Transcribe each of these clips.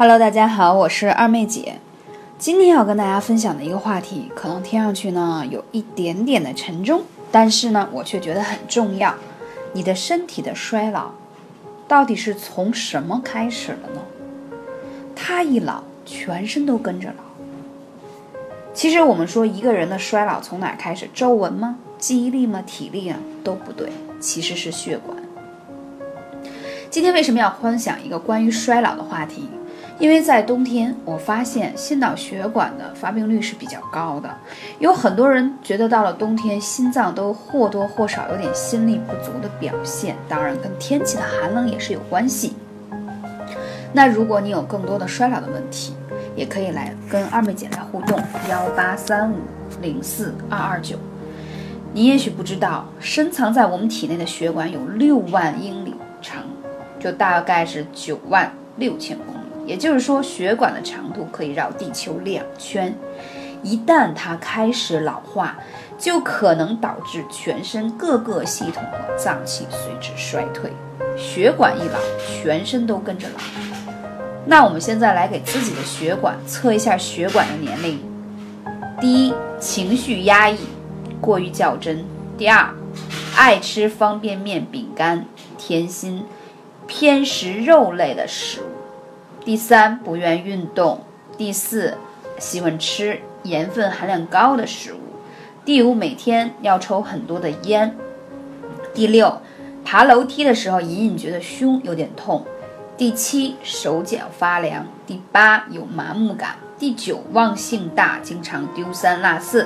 Hello，大家好，我是二妹姐。今天要跟大家分享的一个话题，可能听上去呢有一点点的沉重，但是呢，我却觉得很重要。你的身体的衰老，到底是从什么开始的呢？他一老，全身都跟着老。其实我们说一个人的衰老从哪开始？皱纹吗？记忆力吗？体力啊？都不对，其实是血管。今天为什么要分享一个关于衰老的话题？因为在冬天，我发现心脑血管的发病率是比较高的，有很多人觉得到了冬天，心脏都或多或少有点心力不足的表现，当然跟天气的寒冷也是有关系。那如果你有更多的衰老的问题，也可以来跟二妹姐来互动，幺八三五零四二二九。你也许不知道，深藏在我们体内的血管有六万英里长，就大概是九万六千公里。也就是说，血管的长度可以绕地球两圈。一旦它开始老化，就可能导致全身各个系统和脏器随之衰退。血管一老，全身都跟着老。那我们现在来给自己的血管测一下血管的年龄。第一，情绪压抑，过于较真；第二，爱吃方便面、饼干、甜心，偏食肉类的食物。第三，不愿运动；第四，喜欢吃盐分含量高的食物；第五，每天要抽很多的烟；第六，爬楼梯的时候隐隐觉得胸有点痛；第七，手脚发凉；第八，有麻木感；第九，忘性大，经常丢三落四；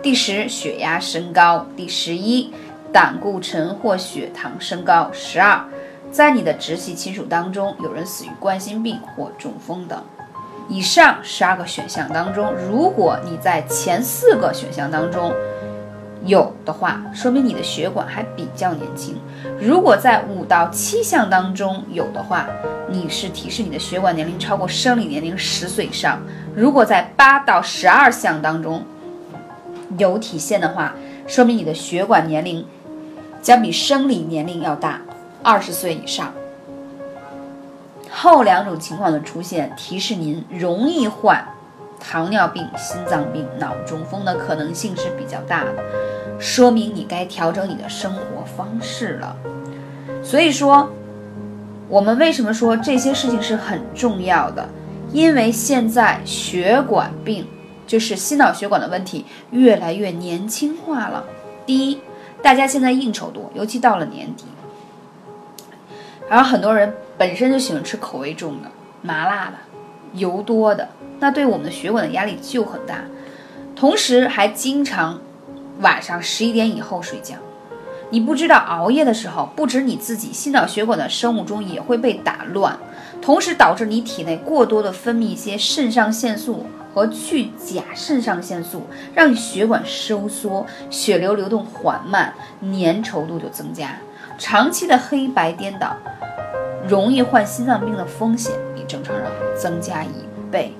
第十，血压升高；第十一，胆固醇或血糖升高；十二。在你的直系亲属当中，有人死于冠心病或中风等。以上十二个选项当中，如果你在前四个选项当中有的话，说明你的血管还比较年轻；如果在五到七项当中有的话，你是提示你的血管年龄超过生理年龄十岁以上；如果在八到十二项当中有体现的话，说明你的血管年龄将比生理年龄要大。二十岁以上，后两种情况的出现，提示您容易患糖尿病、心脏病、脑中风的可能性是比较大的，说明你该调整你的生活方式了。所以说，我们为什么说这些事情是很重要的？因为现在血管病，就是心脑血管的问题，越来越年轻化了。第一，大家现在应酬多，尤其到了年底。然后很多人本身就喜欢吃口味重的、麻辣的、油多的，那对我们的血管的压力就很大。同时还经常晚上十一点以后睡觉。你不知道熬夜的时候，不止你自己，心脑血管的生物钟也会被打乱，同时导致你体内过多的分泌一些肾上腺素和去甲肾上腺素，让你血管收缩，血流流动缓慢，粘稠度就增加。长期的黑白颠倒，容易患心脏病的风险比正常人增加一倍。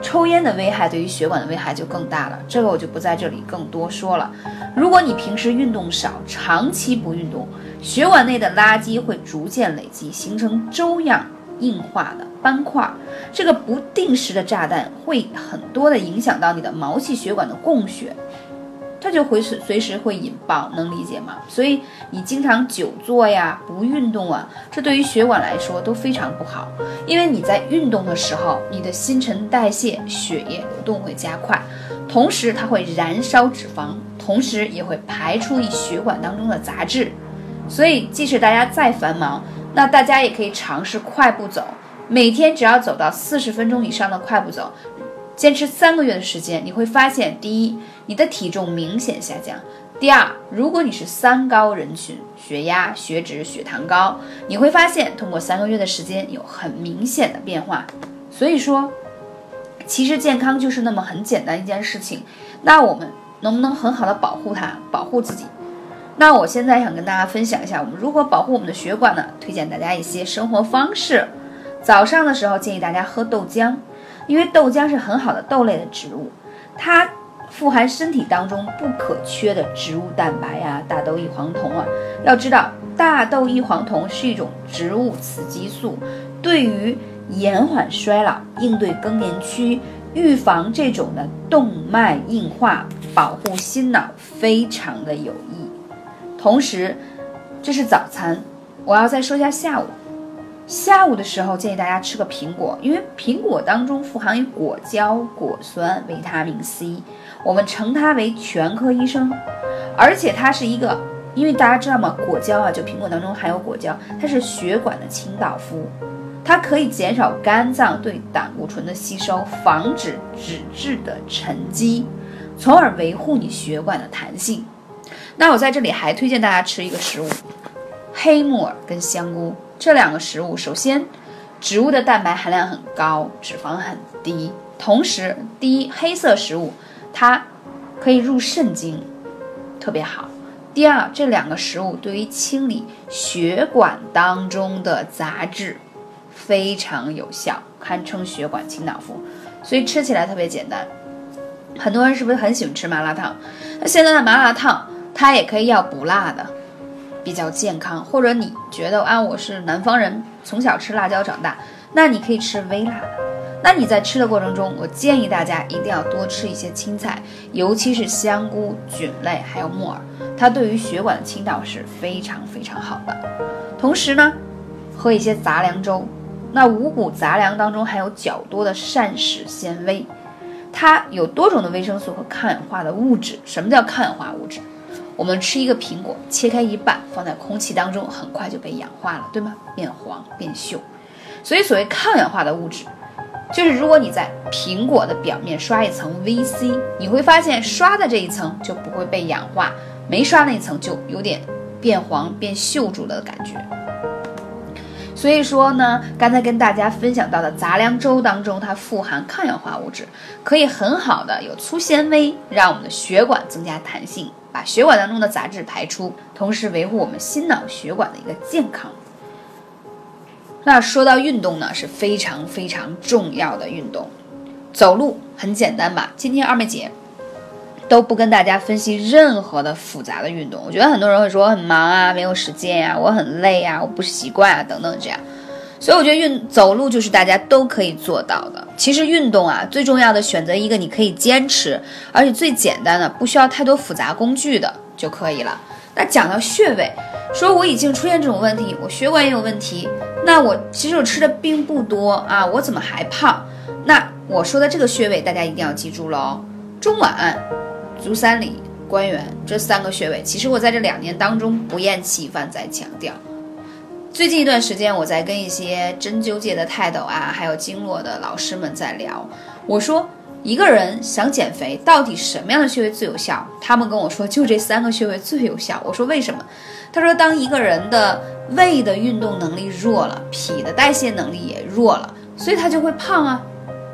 抽烟的危害对于血管的危害就更大了，这个我就不在这里更多说了。如果你平时运动少，长期不运动，血管内的垃圾会逐渐累积，形成粥样硬化的斑块。这个不定时的炸弹会很多的影响到你的毛细血管的供血。它就会随随时会引爆，能理解吗？所以你经常久坐呀，不运动啊，这对于血管来说都非常不好。因为你在运动的时候，你的新陈代谢、血液流动会加快，同时它会燃烧脂肪，同时也会排出你血管当中的杂质。所以即使大家再繁忙，那大家也可以尝试快步走，每天只要走到四十分钟以上的快步走。坚持三个月的时间，你会发现：第一，你的体重明显下降；第二，如果你是三高人群，血压、血脂、血糖高，你会发现通过三个月的时间有很明显的变化。所以说，其实健康就是那么很简单一件事情。那我们能不能很好的保护它，保护自己？那我现在想跟大家分享一下，我们如何保护我们的血管呢？推荐大家一些生活方式。早上的时候建议大家喝豆浆。因为豆浆是很好的豆类的植物，它富含身体当中不可缺的植物蛋白呀，大豆异黄酮啊。要知道，大豆异黄酮是一种植物雌激素，对于延缓衰老，应对更年期，预防这种的动脉硬化，保护心脑，非常的有益。同时，这是早餐，我要再说一下下午。下午的时候建议大家吃个苹果，因为苹果当中富含有果胶、果酸、维他命 C，我们称它为全科医生。而且它是一个，因为大家知道吗？果胶啊，就苹果当中含有果胶，它是血管的清道夫，它可以减少肝脏对胆固醇的吸收，防止脂质的沉积，从而维护你血管的弹性。那我在这里还推荐大家吃一个食物，黑木耳跟香菇。这两个食物，首先，植物的蛋白含量很高，脂肪很低。同时，第一，黑色食物它可以入肾经，特别好。第二，这两个食物对于清理血管当中的杂质非常有效，堪称血管清道夫。所以吃起来特别简单。很多人是不是很喜欢吃麻辣烫？那现在的麻辣烫它也可以要不辣的。比较健康，或者你觉得啊，我是南方人，从小吃辣椒长大，那你可以吃微辣的。那你在吃的过程中，我建议大家一定要多吃一些青菜，尤其是香菇、菌类，还有木耳，它对于血管的清道是非常非常好的。同时呢，喝一些杂粮粥。那五谷杂粮当中含有较多的膳食纤维，它有多种的维生素和抗氧化的物质。什么叫抗氧化物质？我们吃一个苹果，切开一半，放在空气当中，很快就被氧化了，对吗？变黄变锈。所以，所谓抗氧化的物质，就是如果你在苹果的表面刷一层 VC，你会发现刷的这一层就不会被氧化，没刷那一层就有点变黄变锈住了的感觉。所以说呢，刚才跟大家分享到的杂粮粥当中，它富含抗氧化物质，可以很好的有粗纤维，让我们的血管增加弹性。把血管当中的杂质排出，同时维护我们心脑血管的一个健康。那说到运动呢，是非常非常重要的运动。走路很简单吧？今天二妹姐都不跟大家分析任何的复杂的运动。我觉得很多人会说我很忙啊，没有时间呀，我很累啊，我不习惯啊，等等这样。所以我觉得运走路就是大家都可以做到的。其实运动啊，最重要的选择一个你可以坚持，而且最简单的，不需要太多复杂工具的就可以了。那讲到穴位，说我已经出现这种问题，我血管也有问题，那我其实我吃的并不多啊，我怎么还胖？那我说的这个穴位大家一定要记住喽：中脘、足三里、关元这三个穴位。其实我在这两年当中不厌其烦在强调。最近一段时间，我在跟一些针灸界的泰斗啊，还有经络的老师们在聊。我说，一个人想减肥，到底什么样的穴位最有效？他们跟我说，就这三个穴位最有效。我说为什么？他说，当一个人的胃的运动能力弱了，脾的代谢能力也弱了，所以他就会胖啊。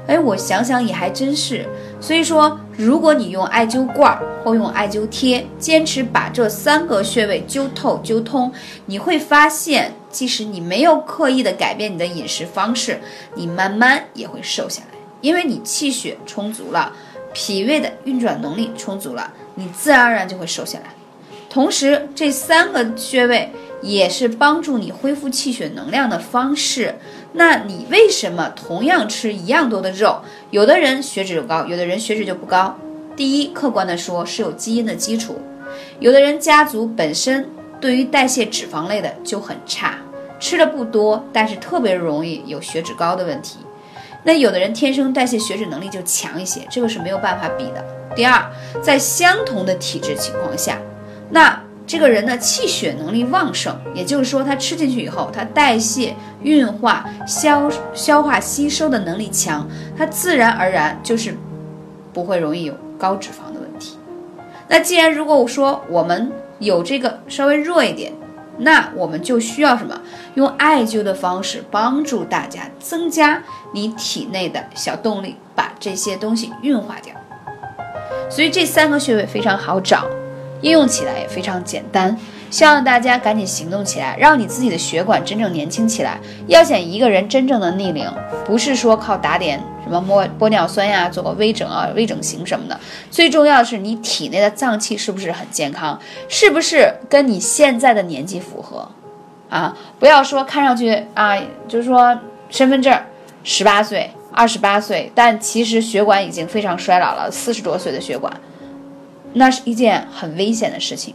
哎，我想想也还真是。所以说，如果你用艾灸罐或用艾灸贴，坚持把这三个穴位灸透灸通，你会发现，即使你没有刻意的改变你的饮食方式，你慢慢也会瘦下来，因为你气血充足了，脾胃的运转能力充足了，你自然而然就会瘦下来。同时，这三个穴位。也是帮助你恢复气血能量的方式。那你为什么同样吃一样多的肉，有的人血脂就高，有的人血脂就不高？第一，客观的说是有基因的基础，有的人家族本身对于代谢脂肪类的就很差，吃的不多，但是特别容易有血脂高的问题。那有的人天生代谢血脂能力就强一些，这个是没有办法比的。第二，在相同的体质情况下，那。这个人的气血能力旺盛，也就是说，他吃进去以后，他代谢、运化、消消化、吸收的能力强，他自然而然就是不会容易有高脂肪的问题。那既然如果我说我们有这个稍微弱一点，那我们就需要什么？用艾灸的方式帮助大家增加你体内的小动力，把这些东西运化掉。所以这三个穴位非常好找。应用起来也非常简单，希望大家赶紧行动起来，让你自己的血管真正年轻起来。要想一个人真正的逆龄，不是说靠打点什么玻玻尿酸呀，做个微整啊、微整形什么的，最重要的是你体内的脏器是不是很健康，是不是跟你现在的年纪符合啊？不要说看上去啊，就是说身份证十八岁、二十八岁，但其实血管已经非常衰老了，四十多岁的血管，那是一件很危险的事情。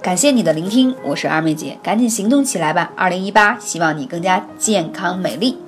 感谢你的聆听，我是二妹姐，赶紧行动起来吧！二零一八，希望你更加健康美丽。